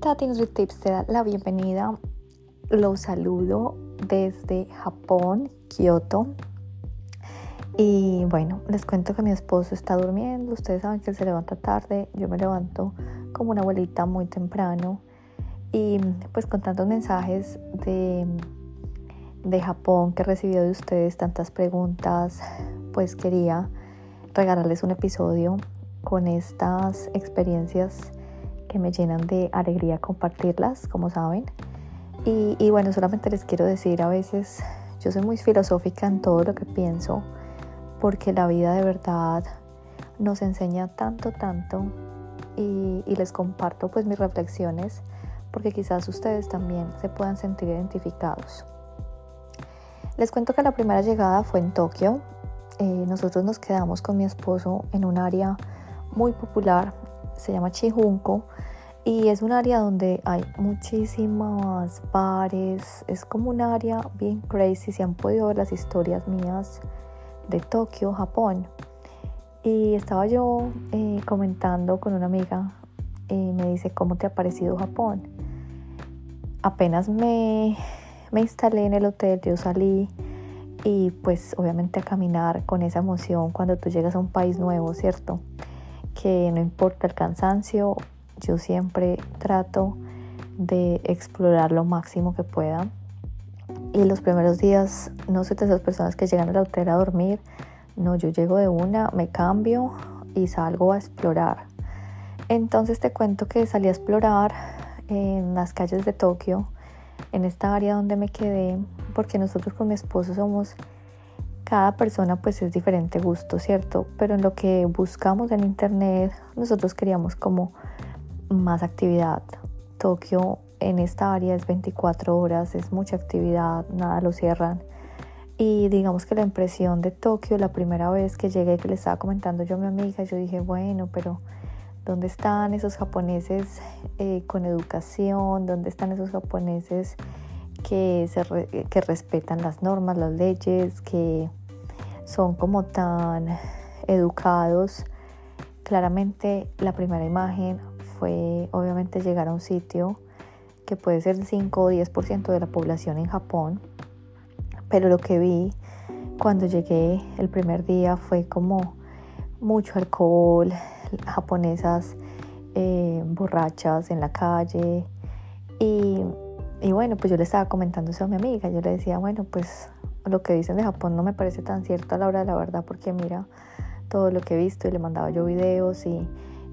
Tati Tips te da la bienvenida. Los saludo desde Japón, Kioto. Y bueno, les cuento que mi esposo está durmiendo. Ustedes saben que él se levanta tarde. Yo me levanto como una abuelita muy temprano. Y pues con tantos mensajes de, de Japón que he recibido de ustedes, tantas preguntas, pues quería regalarles un episodio con estas experiencias que me llenan de alegría compartirlas, como saben. Y, bueno, solamente les quiero decir, a veces yo soy muy filosófica en todo lo que pienso, porque la vida de verdad nos enseña tanto, tanto, y, les comparto pues mis reflexiones, porque quizás ustedes también se puedan sentir identificados. Les cuento que la primera llegada fue en Tokio. Eh, nosotros nos quedamos con mi esposo en un área muy popular, se llama Chihunko y es un área donde hay muchísimas bares, es como un área bien crazy, si han podido ver las historias mías de Tokio, Japón. Y estaba yo eh, comentando con una amiga y me dice, ¿cómo te ha parecido Japón? Apenas me, me instalé en el hotel, yo salí y pues obviamente a caminar con esa emoción cuando tú llegas a un país nuevo, ¿cierto? Que no importa el cansancio, yo siempre trato de explorar lo máximo que pueda. Y los primeros días no soy de esas personas que llegan al hotel a dormir. No, yo llego de una, me cambio y salgo a explorar. Entonces te cuento que salí a explorar en las calles de Tokio, en esta área donde me quedé, porque nosotros con mi esposo somos cada persona pues es diferente gusto, ¿cierto? Pero en lo que buscamos en internet, nosotros queríamos como más actividad. Tokio en esta área es 24 horas, es mucha actividad, nada lo cierran. Y digamos que la impresión de Tokio, la primera vez que llegué, que le estaba comentando yo a mi amiga, yo dije, bueno, pero ¿dónde están esos japoneses eh, con educación? ¿Dónde están esos japoneses que, que respetan las normas, las leyes, que son como tan educados. Claramente la primera imagen fue obviamente llegar a un sitio que puede ser el 5 o 10% de la población en Japón, pero lo que vi cuando llegué el primer día fue como mucho alcohol, japonesas eh, borrachas en la calle. Y, y bueno, pues yo le estaba comentando eso a mi amiga, yo le decía, bueno, pues lo que dicen de Japón no me parece tan cierto a la hora de la verdad porque mira todo lo que he visto y le mandaba yo videos y,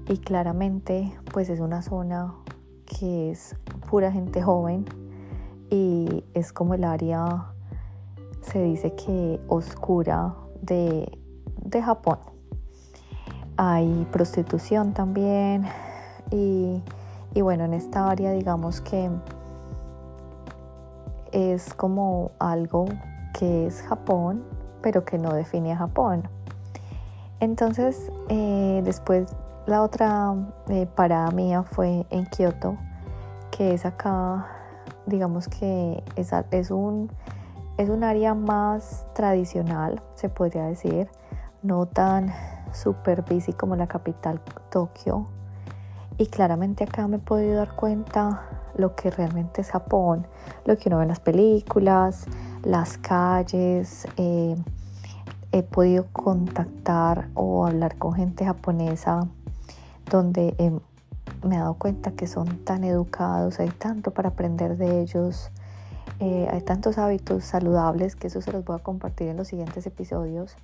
y claramente pues es una zona que es pura gente joven y es como el área se dice que oscura de, de Japón. Hay prostitución también y, y bueno en esta área digamos que es como algo que es Japón, pero que no define a Japón. Entonces, eh, después la otra eh, parada mía fue en Kioto, que es acá, digamos que es, es, un, es un área más tradicional, se podría decir, no tan super busy como la capital Tokio. Y claramente acá me he podido dar cuenta lo que realmente es Japón, lo que uno ve en las películas, las calles, eh, he podido contactar o hablar con gente japonesa donde me he dado cuenta que son tan educados, hay tanto para aprender de ellos, eh, hay tantos hábitos saludables que eso se los voy a compartir en los siguientes episodios.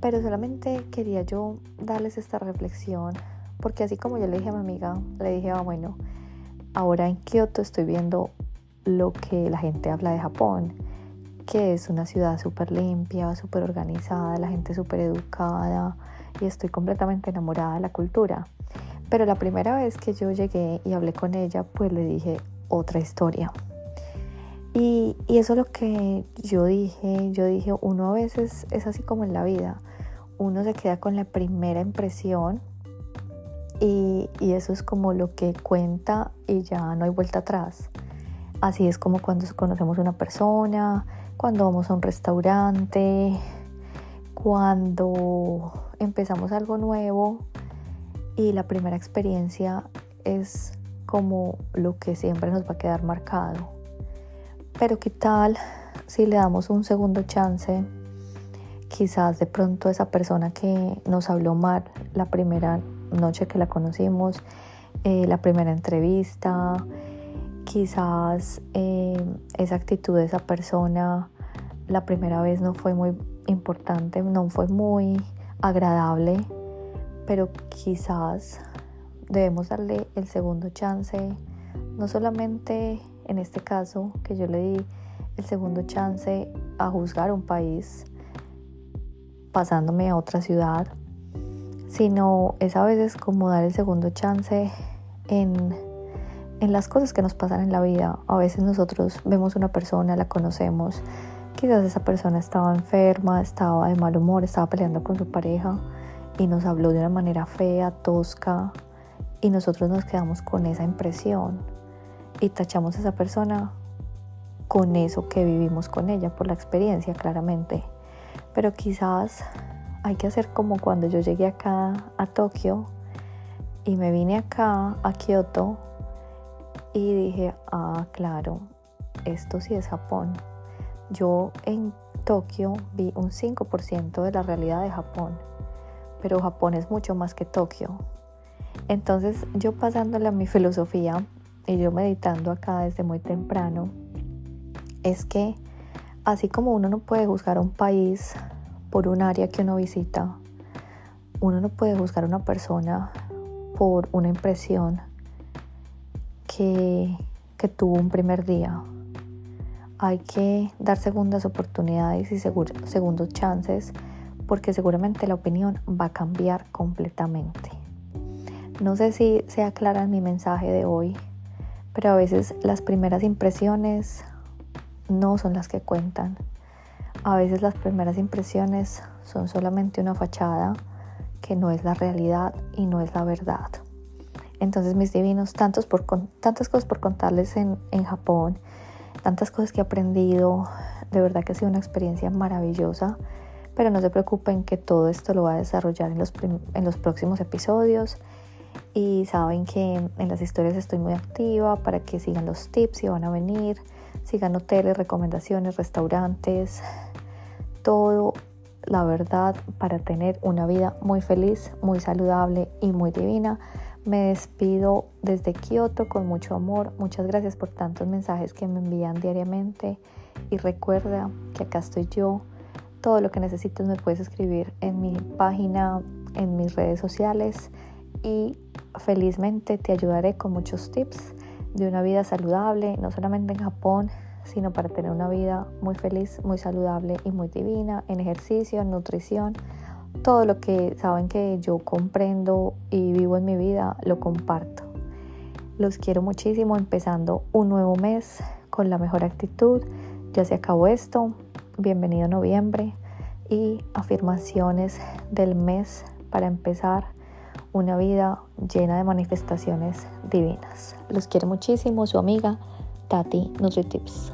Pero solamente quería yo darles esta reflexión, porque así como yo le dije a mi amiga, le dije, ah, bueno, ahora en Kioto estoy viendo lo que la gente habla de Japón que es una ciudad súper limpia, súper organizada, la gente súper educada y estoy completamente enamorada de la cultura. Pero la primera vez que yo llegué y hablé con ella, pues le dije otra historia. Y, eso es lo que yo dije, yo dije, uno a veces es así como en la vida, uno se queda con la primera impresión y, y eso es como lo que cuenta y ya no hay vuelta atrás. Así es como cuando conocemos una persona, cuando vamos a un restaurante, cuando empezamos algo nuevo y la primera experiencia es como lo que siempre nos va a quedar marcado. Pero qué tal si le damos un segundo chance, quizás de pronto esa persona que nos habló mal la primera noche que la conocimos, eh, la primera entrevista, quizás eh, esa actitud de esa persona la primera vez no fue muy importante, no fue muy agradable, pero quizás debemos darle el segundo chance, no solamente en este caso que yo le di el segundo chance a juzgar un país pasándome a otra ciudad, sino es a veces como dar el segundo chance en, en las cosas que nos pasan en la vida. A veces nosotros vemos una persona, la conocemos, quizás esa persona estaba enferma, estaba de mal humor, estaba peleando con su pareja y nos habló de una manera fea, tosca, y nosotros nos quedamos con esa impresión y tachamos a esa persona con eso que vivimos con ella, por la experiencia claramente. Pero quizás hay que hacer como cuando yo llegué acá a Tokio y me vine acá a Kioto y dije, ah, claro, esto sí es Japón. Yo en Tokio vi un 5% de la realidad de Japón, pero Japón es mucho más que Tokio. Entonces yo pasándole a mi filosofía y yo meditando acá desde muy temprano, es que así como uno no puede juzgar un país por un área que uno visita, uno no puede juzgar a una persona por una impresión que, tuvo un primer día. Hay que dar segundas oportunidades y segundos chances porque seguramente la opinión va a cambiar completamente. No sé si sea clara mi mensaje de hoy, pero a veces las primeras impresiones no son las que cuentan. A veces las primeras impresiones son solamente una fachada que no es la realidad y no es la verdad. Entonces mis divinos, tantos por, tantas cosas por contarles en, en Japón, tantas cosas que he aprendido, de verdad que ha sido una experiencia maravillosa, pero no se preocupen que todo esto lo va a desarrollar en los, en los próximos episodios y saben que en las historias estoy muy activa para que sigan los tips si van a venir sigan hoteles, recomendaciones, restaurantes, todo, la verdad, para tener una vida muy feliz, muy saludable y muy divina. Me despido desde Kioto con mucho amor. Muchas gracias por tantos mensajes que me envían diariamente. Y recuerda que acá estoy yo. Todo lo que necesites me puedes escribir en mi página, en mis redes sociales. Y felizmente te ayudaré con muchos tips de una vida saludable, no solamente en Japón, sino para tener una vida muy feliz, muy saludable y muy divina, en ejercicio, en nutrición. Todo lo que saben que yo comprendo y vivo en mi vida, lo comparto. Los quiero muchísimo, empezando un nuevo mes con la mejor actitud. Ya se acabó esto. Bienvenido noviembre y afirmaciones del mes para empezar una vida llena de manifestaciones divinas. Los quiero muchísimo, su amiga Tati NutriTips.